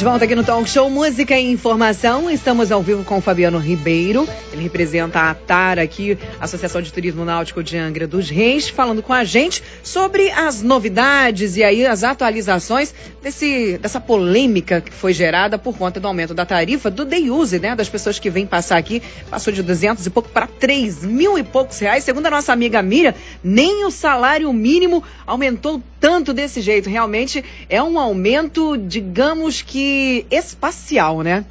De volta aqui no Talk Show Música e Informação. Estamos ao vivo com o Fabiano Ribeiro. Ele representa a ATAR aqui, Associação de Turismo Náutico de Angra dos Reis, falando com a gente sobre as novidades e aí as atualizações desse, dessa polêmica que foi gerada por conta do aumento da tarifa do day use, né? Das pessoas que vêm passar aqui. Passou de 200 e pouco para 3 mil e poucos reais. Segundo a nossa amiga Mira, nem o salário mínimo aumentou tanto desse jeito. Realmente é um aumento, digamos que espacial, né?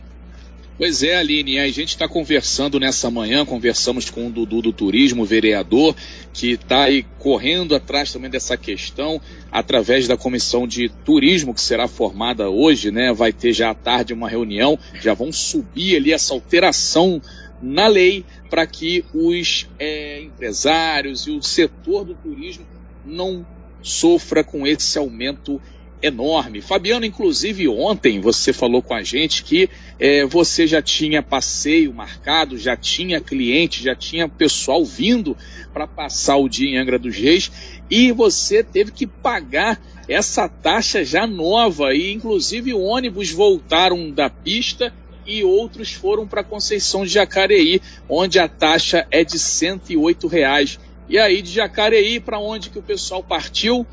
Pois é, Aline, a gente está conversando nessa manhã, conversamos com o Dudu do Turismo, vereador, que está aí correndo atrás também dessa questão, através da comissão de turismo que será formada hoje, né? Vai ter já à tarde uma reunião, já vão subir ali essa alteração na lei para que os é, empresários e o setor do turismo não sofra com esse aumento enorme. Fabiano, inclusive ontem você falou com a gente que é, você já tinha passeio marcado, já tinha cliente, já tinha pessoal vindo para passar o dia em Angra dos Reis e você teve que pagar essa taxa já nova e inclusive ônibus voltaram da pista e outros foram para Conceição de Jacareí, onde a taxa é de 108 reais. E aí de Jacareí para onde que o pessoal partiu?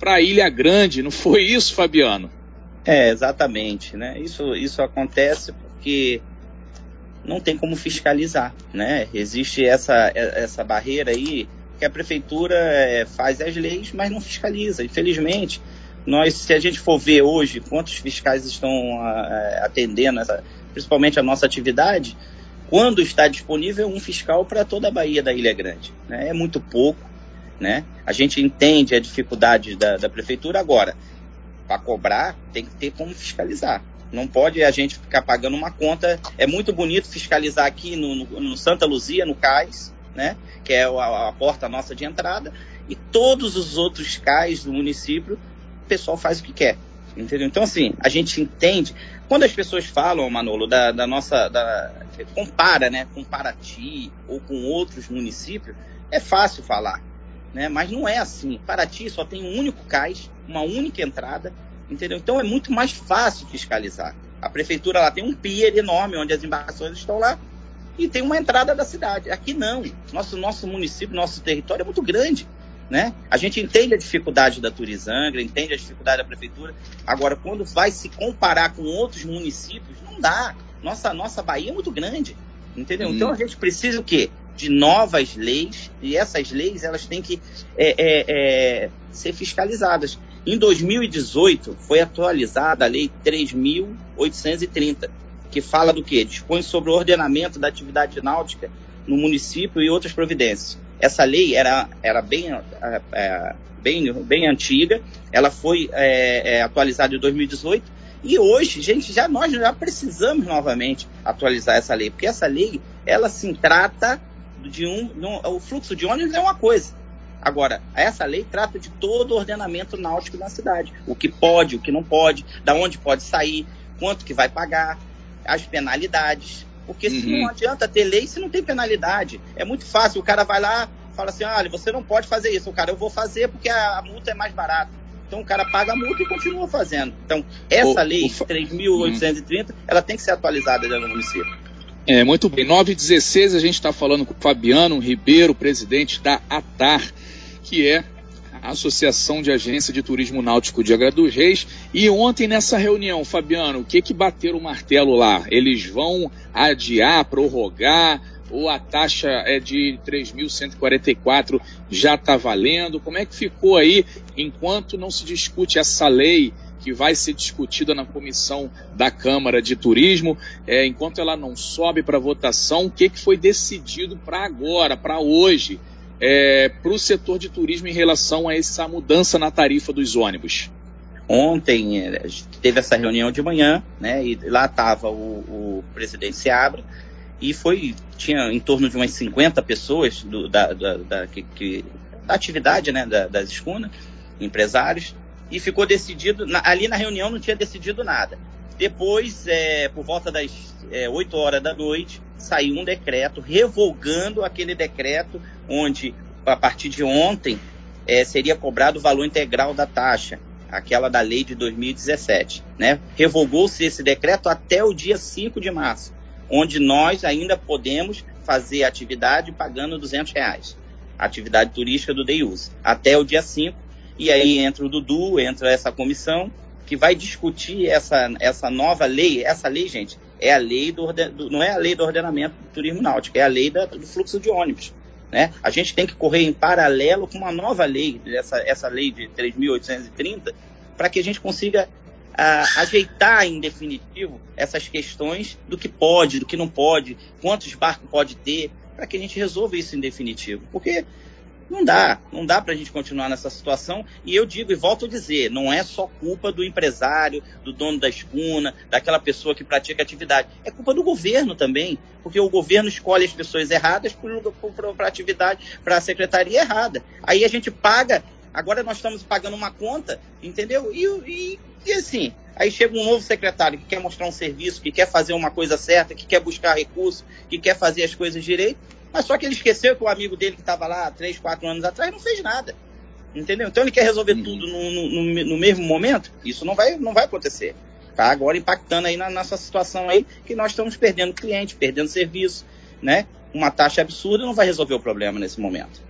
para Ilha Grande, não foi isso, Fabiano? É, exatamente, né? Isso, isso acontece porque não tem como fiscalizar, né? Existe essa, essa barreira aí que a prefeitura é, faz as leis, mas não fiscaliza. Infelizmente, nós, se a gente for ver hoje quantos fiscais estão é, atendendo, essa, principalmente a nossa atividade, quando está disponível um fiscal para toda a Bahia da Ilha Grande, né? É muito pouco né? A gente entende a dificuldade da, da prefeitura agora. Para cobrar, tem que ter como fiscalizar. Não pode a gente ficar pagando uma conta. É muito bonito fiscalizar aqui no, no, no Santa Luzia, no cais, né? Que é a, a, porta nossa de entrada. E todos os outros cais do município, o pessoal faz o que quer. Entendeu? Então, assim, a gente entende. Quando as pessoas falam, Manolo, da, da nossa. Da, compara, né? Com Paraty ou com outros municípios, é fácil falar né? Mas não é assim. Paraty só tem um único cais, uma única entrada, entendeu? Então é muito mais fácil fiscalizar. A prefeitura lá tem um pier enorme onde as embarcações estão lá e tem uma entrada da cidade. Aqui não. Nosso nosso município, nosso território é muito grande. Né? A gente entende a dificuldade da Turizangra, entende a dificuldade da prefeitura. Agora, quando vai se comparar com outros municípios, não dá. Nossa, nossa Bahia é muito grande, entendeu? Hum. Então a gente precisa o quê? de novas leis e essas leis elas têm que é, é, é, ser fiscalizadas. Em 2018 foi atualizada a Lei 3.830, que fala do que? Dispõe sobre o ordenamento da atividade náutica no município e outras providências. Essa lei era, era bem, é, é bem, bem antiga, ela foi é, é, atualizada em 2018 e hoje, gente, já nós já precisamos novamente atualizar essa lei, porque essa lei ela se trata de um, o fluxo de ônibus é uma coisa. Agora, essa lei trata de todo o ordenamento náutico na cidade. O que pode, o que não pode, da onde pode sair, quanto que vai pagar, as penalidades. Porque uhum. se não adianta ter lei se não tem penalidade. É muito fácil, o cara vai lá, fala assim, olha, você não pode fazer isso. O cara, eu vou fazer porque a, multa é mais barata. Então o cara paga a multa e continua fazendo. Então, essa o, lei, o... 3.830, uhum. ela tem que ser atualizada no município. É, muito bem. 9 e 16 a gente está falando com o Fabiano Ribeiro, presidente da ATAR, que é Associação de Agência de Turismo Náutico de Agra dos Reis. E ontem nessa reunião, Fabiano, o que que bateram o martelo lá? Eles vão adiar, prorrogar, ou a taxa é de 3.144 já está valendo? Como é que ficou aí enquanto não se discute essa lei que vai ser discutida na comissão da Câmara de Turismo. É, enquanto ela não sobe para votação, o que, que foi decidido para agora, para hoje, é, para o setor de turismo em relação a essa mudança na tarifa dos ônibus? Ontem é, teve essa reunião de manhã, né? E lá estava o, o, presidente Seabra e foi tinha em torno de umas 50 pessoas do, da, da, da, que, que, da atividade, né? Da, das escunas, empresários e ficou decidido, na, ali na reunião não tinha decidido nada. Depois, é, por volta das é, 8 horas da noite, saiu um decreto revogando aquele decreto onde, a partir de ontem, é, seria cobrado o valor integral da taxa. aquela da lei de 2017. Né? Revogou-se esse decreto até o dia 5 de março, onde nós ainda podemos fazer atividade pagando 200 reais. Atividade turística do DEUS, até o dia 5. E aí entra o Dudu, entra essa comissão, que vai discutir essa, essa nova lei. Essa lei, gente, é a lei do, do não é a lei do ordenamento do turismo náutico, é a lei da, do fluxo de ônibus. Né? A gente tem que correr em paralelo com uma nova lei, essa, essa lei de 3.830, para que a gente consiga a, ajeitar em definitivo essas questões do que pode, do que não pode, quantos barcos pode ter, para que a gente resolva isso em definitivo. Porque não dá, não dá para a gente continuar nessa situação. E eu digo e volto a dizer, não é só culpa do empresário, do dono da escuna, daquela pessoa que pratica atividade. É culpa do governo também, porque o governo escolhe as pessoas erradas para atividade, para a secretaria errada. Aí a gente paga. Agora nós estamos pagando uma conta, entendeu? E, e, e assim, aí chega um novo secretário que quer mostrar um serviço, que quer fazer uma coisa certa, que quer buscar recurso, que quer fazer as coisas direito mas só que ele esqueceu que o amigo dele que estava lá três, quatro anos atrás não fez nada. Entendeu? Então ele quer resolver uhum. tudo no, no, no, mesmo momento. Isso não vai, não vai acontecer. Tá agora impactando aí na nossa situação aí, que nós estamos perdendo cliente, perdendo serviço, né? Uma taxa absurda não vai resolver o problema nesse momento.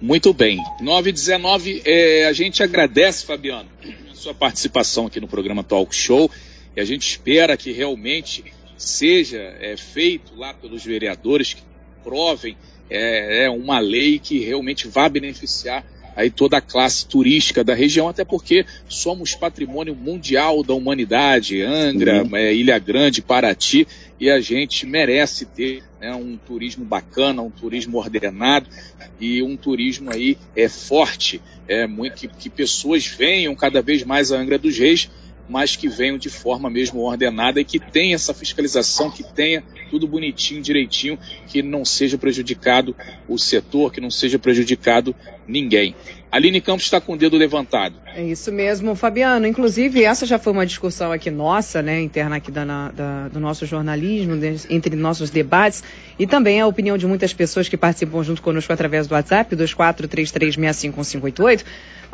Muito bem. 919, é, a gente agradece, Fabiano, a sua participação aqui no programa Talk Show. E a gente espera que realmente seja é, feito lá pelos vereadores que aprovem é, é uma lei que realmente vai beneficiar aí toda a classe turística da região, até porque somos patrimônio mundial da humanidade, Angra, uhum. é, Ilha Grande, Paraty, e a gente merece ter né, um turismo bacana, um turismo ordenado e um turismo aí é forte, é muito que, que pessoas venham cada vez mais a Angra dos Reis mas que venham de forma mesmo ordenada e que tenha essa fiscalização, que tenha tudo bonitinho, direitinho, que não seja prejudicado o setor, que não seja prejudicado ninguém. Aline Campos está com o dedo levantado. É isso mesmo, Fabiano. Inclusive, essa já foi uma discussão aqui nossa, né, interna aqui da, da, do nosso jornalismo, entre nossos debates, e também a opinião de muitas pessoas que participam junto conosco através do WhatsApp, 2433651558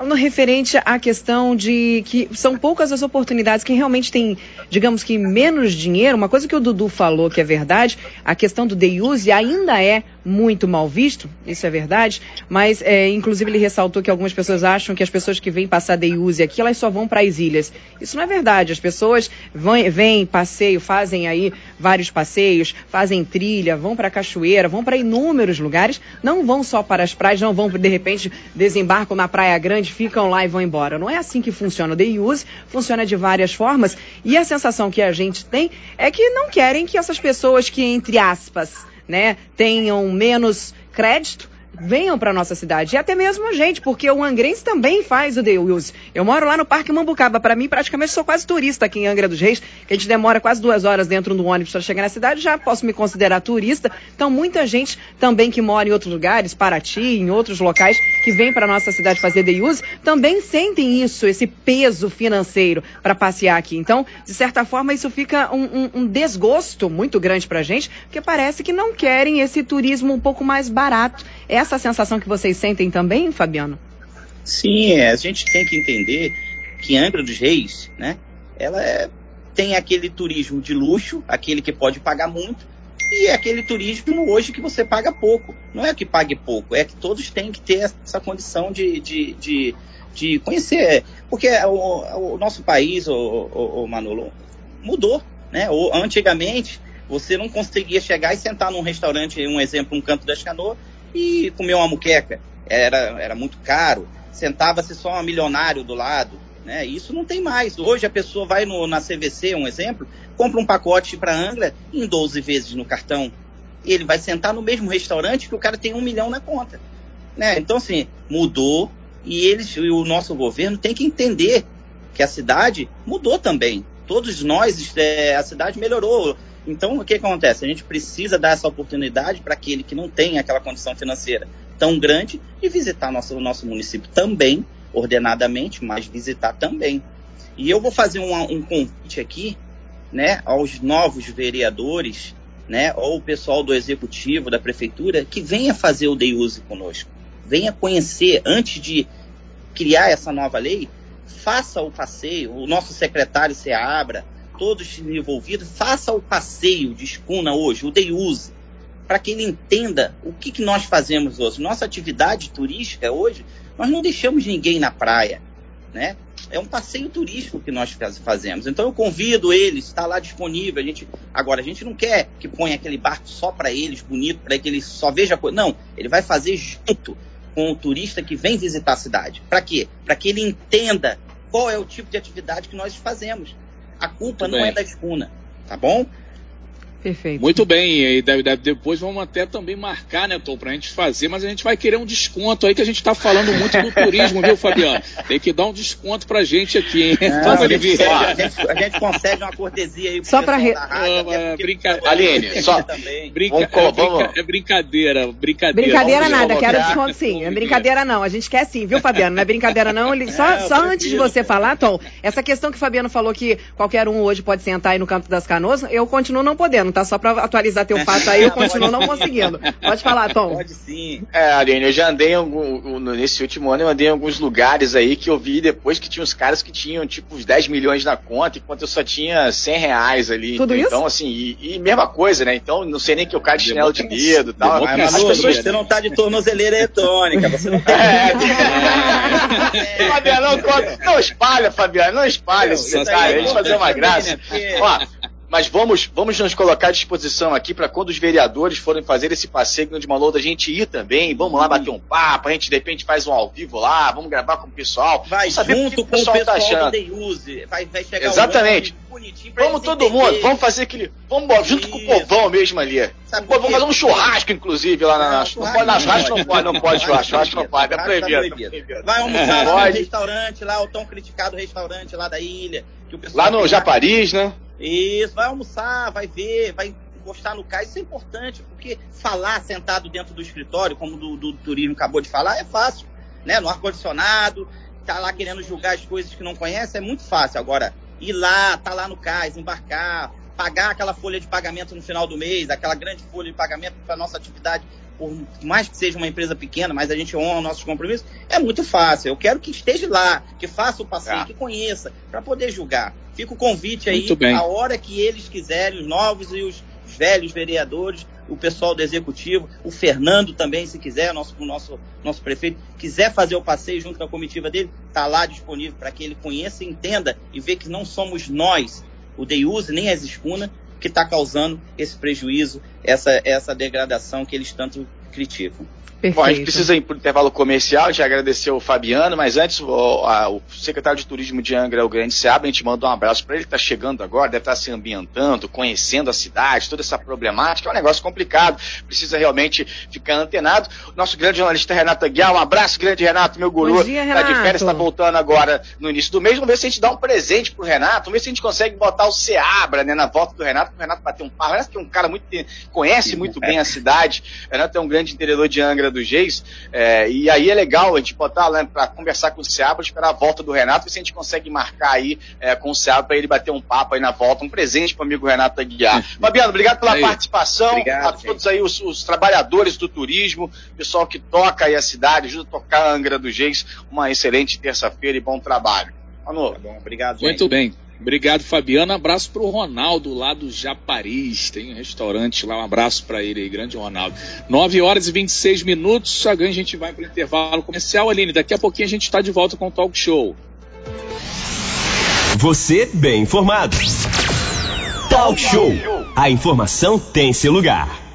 no referente à questão de que são poucas as oportunidades, quem realmente tem, digamos que, menos dinheiro, uma coisa que o Dudu falou que é verdade, a questão do day use ainda é muito mal visto, isso é verdade, mas é, inclusive ele ressaltou que algumas pessoas acham que as pessoas que vêm passar day use aqui, elas só vão para as ilhas. Isso não é verdade, as pessoas vão, vêm, passeio, fazem aí vários passeios, fazem trilha, vão para a cachoeira, vão para inúmeros lugares, não vão só para as praias, não vão de repente desembarcam na Praia Grande, ficam lá e vão embora. Não é assim que funciona o day use, funciona de várias formas e a sensação que a gente tem é que não querem que essas pessoas que, entre aspas, né, tenham menos crédito, venham para nossa cidade. E até mesmo a gente, porque o angrense também faz o Day Use. Eu moro lá no Parque Mambucaba. Para mim, praticamente sou quase turista aqui em Angra dos Reis, que a gente demora quase duas horas dentro do ônibus para chegar na cidade. Já posso me considerar turista. Então, muita gente também que mora em outros lugares, Paraty, em outros locais, que vem para nossa cidade fazer Day Use, também sentem isso, esse peso financeiro para passear aqui. Então, de certa forma, isso fica um, um, um desgosto muito grande para gente, porque parece que não querem esse turismo um pouco mais barato. Essa essa sensação que vocês sentem também, Fabiano? Sim, é, a gente tem que entender que Angra dos Reis, né, ela é, tem aquele turismo de luxo, aquele que pode pagar muito, e é aquele turismo hoje que você paga pouco. Não é que pague pouco, é que todos têm que ter essa condição de, de, de, de conhecer. Porque o, o nosso país, o, o, o Manolo, mudou. Né? O, antigamente, você não conseguia chegar e sentar num restaurante, um exemplo, um canto das canoas, e comer uma muqueca. Era, era muito caro. Sentava-se só um milionário do lado. Né? Isso não tem mais. Hoje a pessoa vai no, na CVC, um exemplo, compra um pacote para Angra em 12 vezes no cartão. Ele vai sentar no mesmo restaurante que o cara tem um milhão na conta. Né? Então, assim, mudou e eles, e o nosso governo tem que entender que a cidade mudou também. Todos nós, é, a cidade melhorou. Então, o que acontece? A gente precisa dar essa oportunidade para aquele que não tem aquela condição financeira tão grande de visitar nosso, o nosso município também, ordenadamente, mas visitar também. E eu vou fazer um, um convite aqui, né, aos novos vereadores, né, ou o pessoal do executivo, da prefeitura, que venha fazer o day use conosco. Venha conhecer, antes de criar essa nova lei, faça o passeio, o nosso secretário Seabra, todos envolvidos, faça o passeio de escuna hoje, o day use, para que ele entenda o que, que nós fazemos hoje. Nossa atividade turística hoje, nós não deixamos ninguém na praia, né? É um passeio turístico que nós fazemos. Então eu convido eles, está lá disponível. A gente agora a gente não quer que ponha aquele barco só para eles, bonito, para que ele só veja coisa. Não, ele vai fazer junto com o turista que vem visitar a cidade. Para quê? Para que ele entenda qual é o tipo de atividade que nós fazemos. A culpa não é bem. é da escuna, tá bom? Perfeito. Muito bem, e deve, deve, depois vamos até também marcar, né, Tom, pra gente fazer, mas a gente vai querer um desconto aí, que a gente tá falando muito do turismo, viu, Fabiano? Tem que dar um desconto pra gente aqui, hein? Não, a, gente, a, gente, a, gente, consegue uma cortesia aí Só pra... Re... Rádio, é, brinca... Aline, só... Brinca... Vamos, vamos. É brincadeira, brincadeira. Brincadeira nada, quero desconto sim. É brincadeira não, a gente quer sim, viu, Fabiano? Não é brincadeira não. Ele... Só, é, só antes de você falar, Tom, essa questão que o Fabiano falou que qualquer um hoje pode sentar aí no canto das canoas, eu continuo não podendo, tá? Só pra atualizar teu fato aí, eu continuo não conseguindo. Pode falar, Tom. Pode sim. É, Aline, eu já andei algum, nesse último ano, eu andei em alguns lugares aí que eu vi depois que tinha uns caras que tinham tipo uns 10 milhões na conta, enquanto eu só tinha 100 reais ali. Tudo então, isso? Então, assim, e, e, mesma coisa, né? Então, não sei nem que eu caio de chinelo de dedo e tal. Mas, Malu, pessoas... você não tá de tornozeleira eletrônica, você não tem. É, é. Fabiano, não, não espalha, Fabiano, não espalha esse detalhe, a gente fazer uma graça. Né? Ó, mas vamos, vamos nos colocar à disposição aqui para quando os vereadores forem fazer esse passeio de Malou da gente ir também. Vamos lá bater um papo, a gente de repente faz um ao vivo lá, vamos gravar com o pessoal. Vai junto com o pessoal, tá achando. do Vai, vai chegar Exatamente. Um Vamos todo entender. mundo, vamos fazer aquele. Vamos junto Isso. com o povão mesmo ali. Sabe vamos fazer um churrasco, inclusive, lá na. Não, não pode, na churrasco não pode, não pode churrasco, churrasco não pode, é tá proibido. Vai almoçar lá no restaurante, lá, o tão criticado restaurante lá da ilha. lá no Japaris, né? Isso, vai almoçar, vai ver, vai encostar no cais, isso é importante, porque falar sentado dentro do escritório, como do, do turismo acabou de falar, é fácil, né? No ar-condicionado, tá lá querendo julgar as coisas que não conhece, é muito fácil. Agora, ir lá, tá lá no cais, embarcar, pagar aquela folha de pagamento no final do mês, aquela grande folha de pagamento para nossa atividade, por mais que seja uma empresa pequena, mas a gente honra nossos compromissos, é muito fácil. Eu quero que esteja lá, que faça o passeio, ah. que conheça, para poder julgar. Fica o convite aí, a hora que eles quiserem, os novos e os velhos vereadores, o pessoal do executivo, o Fernando também, se quiser, nosso, o nosso, nosso prefeito, quiser fazer o passeio junto com a comitiva dele, está lá disponível para que ele conheça, entenda e veja que não somos nós, o Deiuse, nem as escunas, que está causando esse prejuízo, essa, essa degradação que eles tanto criticam. Perfeito. Bom, a gente precisa ir para o intervalo comercial, já agradecer o Fabiano, mas antes o, a, o secretário de Turismo de Angra, o Grande Seabra, a gente manda um abraço para ele, que está chegando agora, deve estar tá se ambientando, conhecendo a cidade, toda essa problemática, é um negócio complicado, precisa realmente ficar antenado. Nosso grande jornalista Renato Aguiar, um abraço, grande Renato, meu guru, está de férias, está voltando agora no início do mês, vamos ver se a gente dá um presente pro Renato, vamos ver se a gente consegue botar o Seabra né, na volta do Renato, para o Renato bater um par. O Renato que é um cara muito, conhece muito bem a cidade, o Renato é um grande entendedor de Angra do Geis, é, e aí é legal a gente botar lá né, para conversar com o Seabra, esperar a volta do Renato, ver se a gente consegue marcar aí é, com o Seabra para ele bater um papo aí na volta, um presente para o amigo Renato Aguiar. Fabiano, obrigado pela aí. participação, obrigado, a todos gente. aí os, os, trabalhadores do turismo, pessoal que toca aí a cidade, ajuda a tocar a Angra do Geis, uma excelente terça-feira e bom trabalho. Manu. Tá bom, obrigado. Gente. Muito bem. Obrigado, Fabiano. Abraço para o Ronaldo lá do Japaris. Tem um restaurante lá. Um abraço para ele aí, grande Ronaldo. 9 horas e 26 minutos. Agora a gente vai para o intervalo comercial. Aline, daqui a pouquinho a gente está de volta com o Talk Show. Você bem informado. Talk Show. A informação tem seu lugar.